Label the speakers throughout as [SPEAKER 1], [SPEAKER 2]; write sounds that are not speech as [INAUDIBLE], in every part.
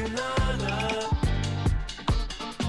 [SPEAKER 1] que nada.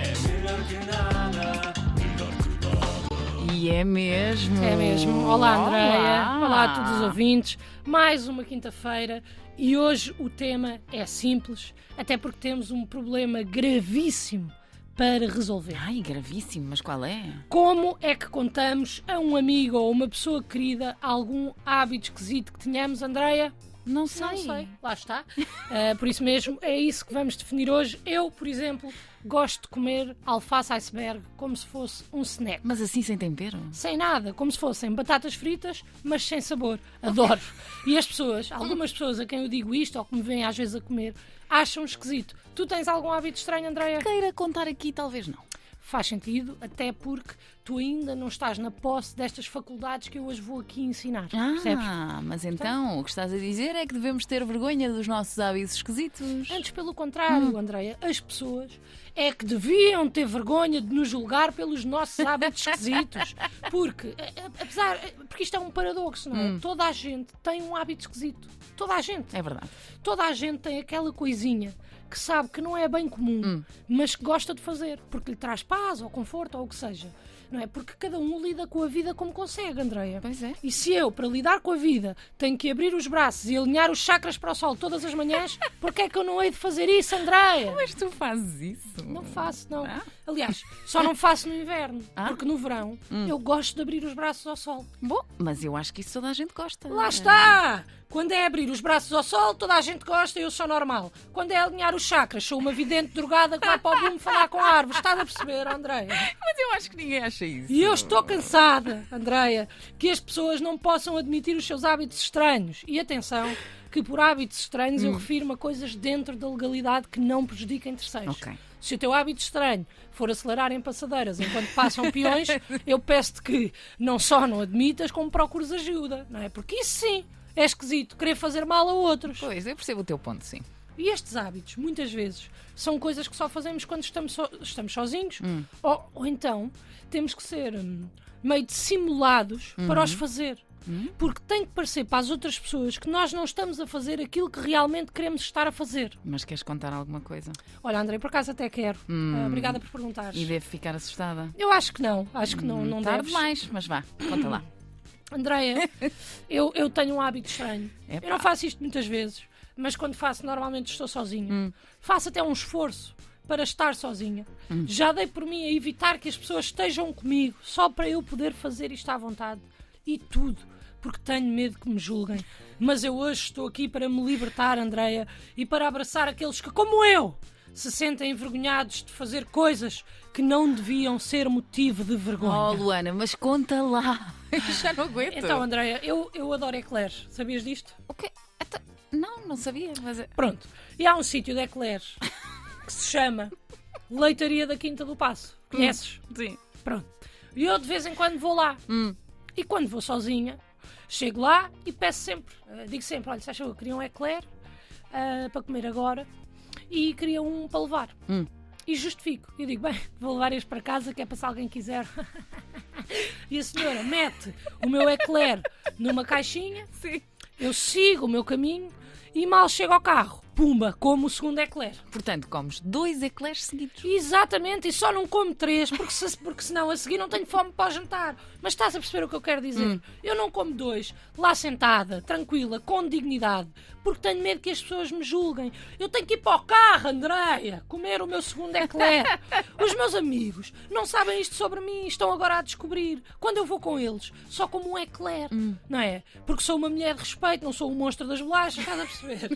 [SPEAKER 1] É melhor que nada. Melhor que nada.
[SPEAKER 2] E é mesmo.
[SPEAKER 3] É mesmo. Olá, Andréia.
[SPEAKER 2] Olá.
[SPEAKER 3] Olá a todos os ouvintes. Mais uma quinta-feira e hoje o tema é simples, até porque temos um problema gravíssimo para resolver.
[SPEAKER 2] Ai, gravíssimo, mas qual é?
[SPEAKER 3] Como é que contamos a um amigo ou uma pessoa querida algum hábito esquisito que tenhamos, Andreia?
[SPEAKER 2] Não sei.
[SPEAKER 3] Não sei, lá está. Ah, [LAUGHS] por isso mesmo, é isso que vamos definir hoje. Eu, por exemplo, gosto de comer alface iceberg como se fosse um snack.
[SPEAKER 2] Mas assim sem tempero?
[SPEAKER 3] Sem nada, como se fossem batatas fritas, mas sem sabor. Adoro. E as pessoas, algumas pessoas a quem eu digo isto, ou que me vêm às vezes a comer, acham esquisito. Tu tens algum hábito estranho, Andreia?
[SPEAKER 2] Queira contar aqui, talvez não.
[SPEAKER 3] Faz sentido, até porque tu ainda não estás na posse destas faculdades que eu hoje vou aqui ensinar. Percebes?
[SPEAKER 2] Ah, mas então o que estás a dizer é que devemos ter vergonha dos nossos hábitos esquisitos.
[SPEAKER 3] Antes, pelo contrário, Andreia, as pessoas é que deviam ter vergonha de nos julgar pelos nossos hábitos esquisitos. Porque, apesar, porque isto é um paradoxo, não é? Toda a gente tem um hábito esquisito. Toda a gente.
[SPEAKER 2] É verdade.
[SPEAKER 3] Toda a gente tem aquela coisinha que sabe que não é bem comum, mas que gosta de fazer, porque lhe traz paz ou conforto ou o que seja. Não é? Porque cada um lida com a vida como consegue, Andreia.
[SPEAKER 2] Pois é.
[SPEAKER 3] E se eu, para lidar com a vida, tenho que abrir os braços e alinhar os chakras para o sol todas as manhãs, [LAUGHS] porquê é que eu não hei de fazer isso, Andreia?
[SPEAKER 2] Mas tu fazes isso?
[SPEAKER 3] Não faço, não.
[SPEAKER 2] Ah.
[SPEAKER 3] Aliás, só não faço no inverno,
[SPEAKER 2] Ah.
[SPEAKER 3] porque no verão eu gosto de abrir os braços ao sol.
[SPEAKER 2] Bom, mas eu acho que isso toda a gente gosta.
[SPEAKER 3] Lá está! Quando é abrir os braços ao sol, toda a gente gosta e eu sou normal. Quando é alinhar os chakras, sou uma vidente drogada que vai para o boom falar com a árvore. Estás a perceber, Andreia?
[SPEAKER 2] Mas eu acho que ninguém acha isso.
[SPEAKER 3] E eu estou cansada, Andreia, que as pessoas não possam admitir os seus hábitos estranhos. E atenção, que por hábitos estranhos eu refiro-me a coisas dentro da legalidade que não prejudiquem terceiros.
[SPEAKER 2] Ok.
[SPEAKER 3] Se o teu hábito estranho for acelerar em passadeiras enquanto passam peões, [LAUGHS] eu peço-te que não só não admitas, como procures ajuda, não é? Porque isso sim é esquisito, querer fazer mal a outros.
[SPEAKER 2] Pois, eu percebo o teu ponto, sim.
[SPEAKER 3] E estes hábitos, muitas vezes, são coisas que só fazemos quando estamos, so- estamos sozinhos. Ou, ou então temos que ser hum, meio dissimulados para os fazer. Porque tem que parecer para as outras pessoas que nós não estamos a fazer aquilo que realmente queremos estar a fazer.
[SPEAKER 2] Mas queres contar alguma coisa?
[SPEAKER 3] Olha, André, por acaso até quero. Ah, obrigada por perguntares.
[SPEAKER 2] E devo ficar assustada?
[SPEAKER 3] Eu acho que não, acho que não, não
[SPEAKER 2] Tarde
[SPEAKER 3] deves.
[SPEAKER 2] demais, mas vá, conta lá.
[SPEAKER 3] Andréia, [LAUGHS] eu, eu tenho um hábito estranho.
[SPEAKER 2] Epá.
[SPEAKER 3] Eu não faço isto muitas vezes, mas quando faço, normalmente estou sozinha.
[SPEAKER 2] Hum.
[SPEAKER 3] Faço até um esforço para estar sozinha.
[SPEAKER 2] Hum.
[SPEAKER 3] Já dei por mim a evitar que as pessoas estejam comigo, só para eu poder fazer isto à vontade. E tudo, porque tenho medo que me julguem. Mas eu hoje estou aqui para me libertar, Andréia, e para abraçar aqueles que, como eu, se sentem envergonhados de fazer coisas que não deviam ser motivo de vergonha.
[SPEAKER 2] Oh, Luana, mas conta lá. [LAUGHS] Já não aguento.
[SPEAKER 3] Então, Andréia, eu, eu adoro eclairs. Sabias disto?
[SPEAKER 2] O quê? Não, sabia, mas... é-
[SPEAKER 3] Pronto. E há um sítio de eclairs [LAUGHS] que se chama Leitaria da Quinta do Passo. Conheces?
[SPEAKER 2] Sim.
[SPEAKER 3] Pronto. E eu de vez em quando vou lá.
[SPEAKER 2] Hum.
[SPEAKER 3] E quando vou sozinha, chego lá e peço sempre, eh, digo sempre, olha, se achou eu queria um eclair eh, para comer agora e queria um para levar.
[SPEAKER 2] Hum.
[SPEAKER 3] E justifico. Eu digo, bem, [LAUGHS] vou levar este para casa, que é para se alguém quiser. [LAUGHS] e a senhora mete o meu eclair numa caixinha,
[SPEAKER 2] Sim.
[SPEAKER 3] eu sigo o meu caminho e mal chego ao carro, pumba, como o segundo eclair.
[SPEAKER 2] Portanto, comes dois eclairs seguidos.
[SPEAKER 3] Exatamente, e só não como três, porque, se, porque senão a seguir não tenho fome para o jantar. Mas estás a perceber o que eu quero dizer? Eu não como dois, lá sentada, tranquila, com dignidade, porque tenho medo que as pessoas me julguem. Eu tenho que ir para o carro, Andréia, comer o meu segundo eclair. [LAUGHS] Os meus amigos não sabem isto sobre mim, estão agora a descobrir. Quando eu vou com eles, só como um eclair, não é? Porque sou uma mulher de respeito, não sou o monstro das bolachas, estás a perceber?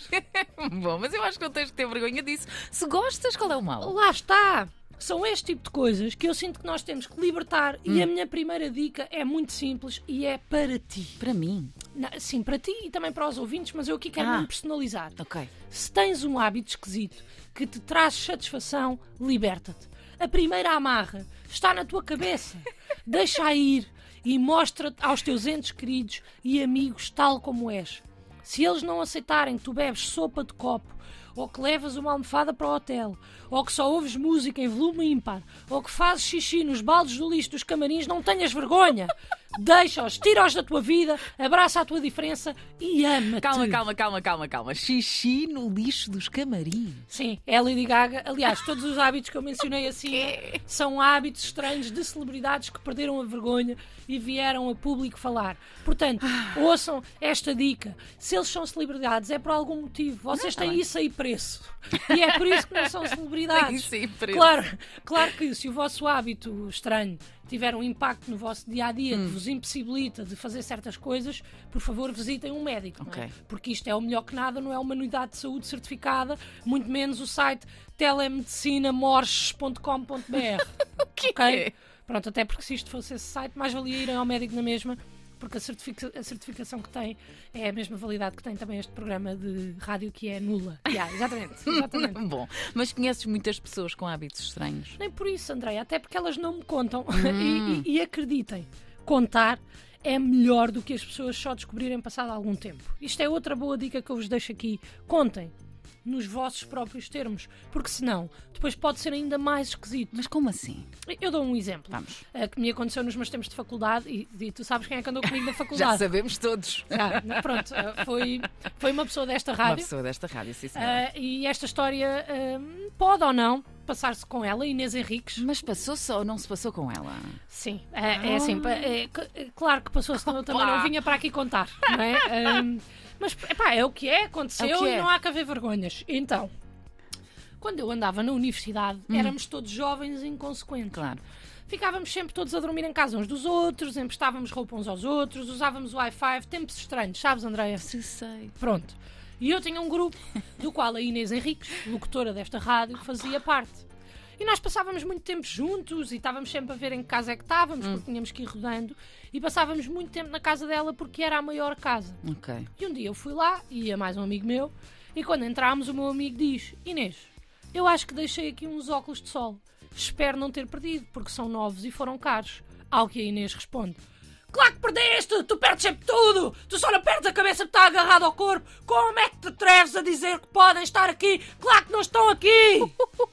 [SPEAKER 3] [LAUGHS]
[SPEAKER 2] Bom, mas eu acho que não tens que ter vergonha disso. Se gostas, qual é o mal?
[SPEAKER 3] Lá está! São este tipo de coisas que eu sinto que nós temos que libertar e a minha primeira dica é muito simples e é para ti.
[SPEAKER 2] Para mim.
[SPEAKER 3] Na- Sim, para ti e também para os ouvintes, mas eu aqui quero
[SPEAKER 2] Ah.
[SPEAKER 3] mesmo personalizar.
[SPEAKER 2] Ok.
[SPEAKER 3] Se tens um hábito esquisito que te traz satisfação, liberta-te. A primeira amarra está na tua cabeça. [LAUGHS] Deixa ir e mostra-te aos teus entes queridos e amigos tal como és. Se eles não aceitarem que tu bebes sopa de copo ou que levas uma almofada para o hotel, ou que só ouves música em volume ímpar, ou que fazes xixi nos baldes do lixo dos camarins, não tenhas vergonha. Deixa-os, tira-os da tua vida, abraça a tua diferença e ama-te.
[SPEAKER 2] Calma, calma, calma, calma, calma. Xixi no lixo dos camarins.
[SPEAKER 3] Sim, é Lady Gaga. Aliás, todos os hábitos que eu mencionei assim são hábitos estranhos de celebridades que perderam a vergonha e vieram a público falar. Portanto, ouçam esta dica. Se eles são celebridades, é por algum motivo. Vocês têm isso aí preço. E é por isso que não são [LAUGHS] celebridades. Claro, claro que se o vosso hábito estranho tiver um impacto no vosso dia a dia
[SPEAKER 2] Hum.
[SPEAKER 3] que vos impossibilita de fazer certas coisas, por favor visitem um médico. não é?
[SPEAKER 2] Ok.
[SPEAKER 3] Porque isto é o melhor que nada, não é uma unidade de saúde certificada, muito menos o site telemedicinamorches.com.br. [LAUGHS]
[SPEAKER 2] O quê?
[SPEAKER 3] ok? Pronto, até porque se isto fosse esse site, mais valia irem ao médico na mesma, porque a, certifica- a certificação que tem é a mesma validade que tem também este programa de rádio que é nula. Yeah, exatamente, [LAUGHS] exatamente.
[SPEAKER 2] Bom, mas conheces muitas pessoas com hábitos estranhos?
[SPEAKER 3] Nem por isso, Andréia, até porque elas não me contam.
[SPEAKER 2] Hum. [LAUGHS]
[SPEAKER 3] E, e- e acreditem, contar é melhor do que as pessoas só descobrirem passado algum tempo. Isto é outra boa dica que eu vos deixo aqui. Contem nos vossos próprios termos, porque senão depois pode ser ainda mais esquisito.
[SPEAKER 2] Mas como assim?
[SPEAKER 3] Eu dou um exemplo
[SPEAKER 2] Vamos.
[SPEAKER 3] eh, que me aconteceu nos meus tempos de faculdade e, e tu sabes quem é que andou comigo na [LAUGHS]
[SPEAKER 2] Já
[SPEAKER 3] faculdade.
[SPEAKER 2] sabemos todos.
[SPEAKER 3] Já, pronto, eh, foi, foi uma pessoa desta
[SPEAKER 2] Uma
[SPEAKER 3] rádio.
[SPEAKER 2] pessoa desta rádio, sim, senhora.
[SPEAKER 3] eh, e esta história pode ou não passar-se com ela, Inês Henriques.
[SPEAKER 2] Mas passou-se ou não se passou com ela?
[SPEAKER 3] Sim, é, é assim, é, é claro que passou, senão eu também não vinha para aqui contar, não é? [LAUGHS] Ahm, mas epá, é o que é, aconteceu
[SPEAKER 2] É que é.
[SPEAKER 3] e não há que haver vergonhas. Então, quando eu andava na universidade, éramos todos jovens e inconsequentes.
[SPEAKER 2] Claro.
[SPEAKER 3] Ficávamos sempre todos a dormir em casa uns dos outros, emprestávamos roupa uns aos outros, usávamos o Wi-Fi, tempos estranhos, sabes, Andréia?
[SPEAKER 2] Sim, sei.
[SPEAKER 3] Pronto. E eu tinha um grupo do qual a Inês Henriques, locutora desta rádio, fazia parte. E nós passávamos muito tempo juntos e estávamos sempre a ver em que casa é que estávamos, porque tínhamos que ir rodando. E passávamos muito tempo na casa dela porque era a maior casa.
[SPEAKER 2] Ok.
[SPEAKER 3] E um dia eu fui lá, e ia mais um amigo meu, e quando entramos, o meu amigo diz: Inês, eu acho que deixei aqui uns óculos de sol. Espero não ter perdido, porque são novos e foram caros. Ao que a Inês responde: Claro que perdeste! Tu perdes sempre tudo! Tu só não perdes a cabeça que está agarrada ao corpo! Como é que te atreves a dizer que podem estar aqui? Claro que não estão aqui!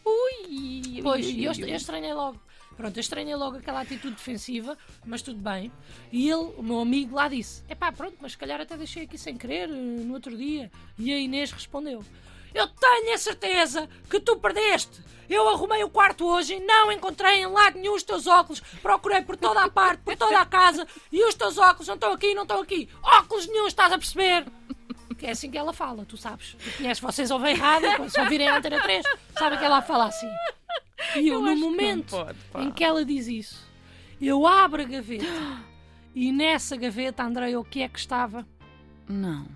[SPEAKER 2] Ui,
[SPEAKER 3] Pois, eu, eu estranhei logo. Pronto, eu estranhei logo aquela atitude defensiva, mas tudo bem. E ele, o meu amigo, lá disse: É pá, pronto, mas se calhar até deixei aqui sem querer eh, no outro dia. E a Inês respondeu: Eu tenho a certeza que tu perdeste. Eu arrumei o quarto hoje e não encontrei em lado nenhum os teus óculos. Procurei por toda a parte, por toda a casa e os teus óculos não estão aqui, não estão aqui. Óculos nenhum, estás a perceber? Que é assim que ela fala, tu sabes. Tu conheces, vocês ouvem rádio, quando se ouvirem a Antena 3, sabem que ela fala assim. E eu,
[SPEAKER 2] Eu
[SPEAKER 3] no
[SPEAKER 2] acho que
[SPEAKER 3] momento
[SPEAKER 2] pode,
[SPEAKER 3] em que ela diz isso, eu abro a gaveta e nessa gaveta, Andrei, o que é que estava?
[SPEAKER 2] Não.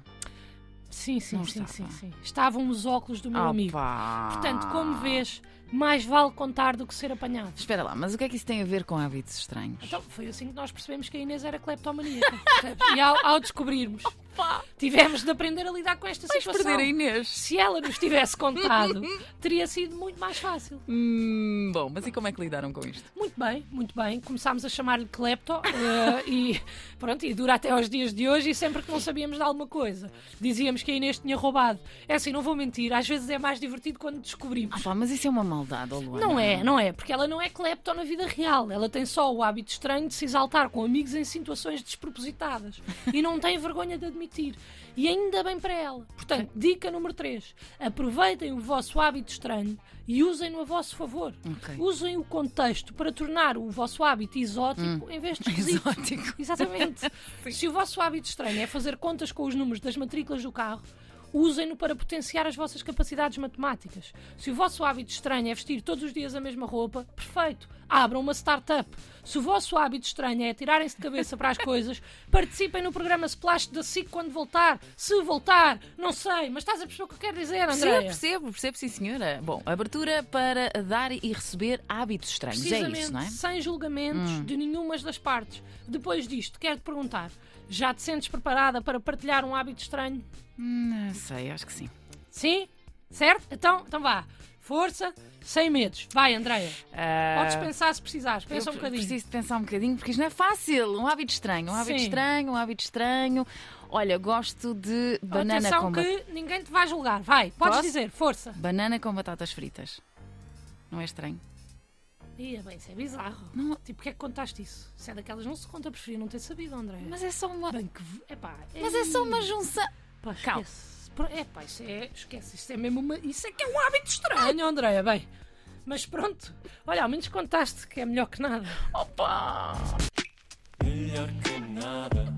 [SPEAKER 3] Sim, sim, sim, sim, sim. Estavam os óculos do meu amigo.
[SPEAKER 2] Opa.
[SPEAKER 3] Portanto, como vês, mais vale contar do que ser apanhado.
[SPEAKER 2] Espera lá, mas o que é que isso tem a ver com hábitos estranhos?
[SPEAKER 3] Então, foi assim que nós percebemos que a Inês era cleptomaníaca. [LAUGHS] e ao, ao descobrirmos, tivemos de aprender a lidar com esta
[SPEAKER 2] Vais
[SPEAKER 3] situação.
[SPEAKER 2] perder a Inês.
[SPEAKER 3] Se ela nos tivesse contado, [LAUGHS] teria sido muito mais fácil.
[SPEAKER 2] Hum, bom, mas e como é que lidaram com isto?
[SPEAKER 3] Muito bem, muito bem. Começámos a chamar-lhe Klepto eh, e pronto, e dura até aos dias de hoje e sempre que não sabíamos de alguma coisa, dizíamos que a Inês tinha roubado. É assim, não vou mentir, às vezes é mais divertido quando descobrimos.
[SPEAKER 2] Ah, pá, mas isso é uma maldade, oh, Luana.
[SPEAKER 3] Não é, não é, porque ela não é Klepto na vida real. Ela tem só o hábito estranho de se exaltar com amigos em situações despropositadas e não tem vergonha de admitir. E ainda bem para ela. Portanto, dica número 3. Aproveitem o vosso hábito estranho e usem-no a vosso favor.
[SPEAKER 2] Ok.
[SPEAKER 3] Usem o contexto para tornar o vosso hábito exótico em vez de esquisito.
[SPEAKER 2] Exótico.
[SPEAKER 3] Exatamente. [LAUGHS] Se o vosso hábito estranho é fazer contas com os números das matrículas do carro, usem-no para potenciar as vossas capacidades matemáticas. Se o vosso hábito estranho é vestir todos os dias a mesma roupa, perfeito. Abram uma startup. Se o vosso hábito estranho é atirarem-se de cabeça para as coisas, [LAUGHS] participem no programa Splash da SIC quando voltar. Se voltar, não sei, mas estás a perceber o que eu quero dizer, André?
[SPEAKER 2] percebo, percebo, sim, senhora. Bom, abertura para dar e receber hábitos estranhos. É isso, não é?
[SPEAKER 3] sem julgamentos de nenhumas das partes. Depois disto, quero-te perguntar: já te sentes preparada para partilhar um hábito estranho?
[SPEAKER 2] Hum, Não sei, acho que sim.
[SPEAKER 3] Sim? Certo? Então, então vá. Força, sem medos. Vai, Andreia.
[SPEAKER 2] Ah,
[SPEAKER 3] Podes pensar se precisares. Pensa
[SPEAKER 2] eu
[SPEAKER 3] um bocadinho.
[SPEAKER 2] Preciso de pensar um bocadinho, porque isto não é fácil. Um hábito estranho, um hábito
[SPEAKER 3] Sim.
[SPEAKER 2] estranho, um hábito estranho. Olha, gosto de banana
[SPEAKER 3] Atenção
[SPEAKER 2] com, ba-
[SPEAKER 3] que ninguém te vai julgar. Vai, podes
[SPEAKER 2] Posso?
[SPEAKER 3] dizer. Força.
[SPEAKER 2] banana com batatas fritas. Não é estranho?
[SPEAKER 3] Ia bem, isso é bizarro.
[SPEAKER 2] Não-
[SPEAKER 3] Tipo, porquê é que contaste isso? Se é daquelas, não se conta. Preferia não ter sabido, Andréia.
[SPEAKER 2] Mas é só uma,
[SPEAKER 3] Bem que... Epá,
[SPEAKER 2] mas é só uma junção.
[SPEAKER 3] Pá,
[SPEAKER 2] Calma.
[SPEAKER 3] esquece. Pro- Epá, isso é... Esquece, isso é mesmo uma... Isso é que é um hábito estranho, Andréia. Bem, mas pronto. Olha, ao menos contaste que é melhor que nada.
[SPEAKER 2] Opa!
[SPEAKER 1] Melhor que nada.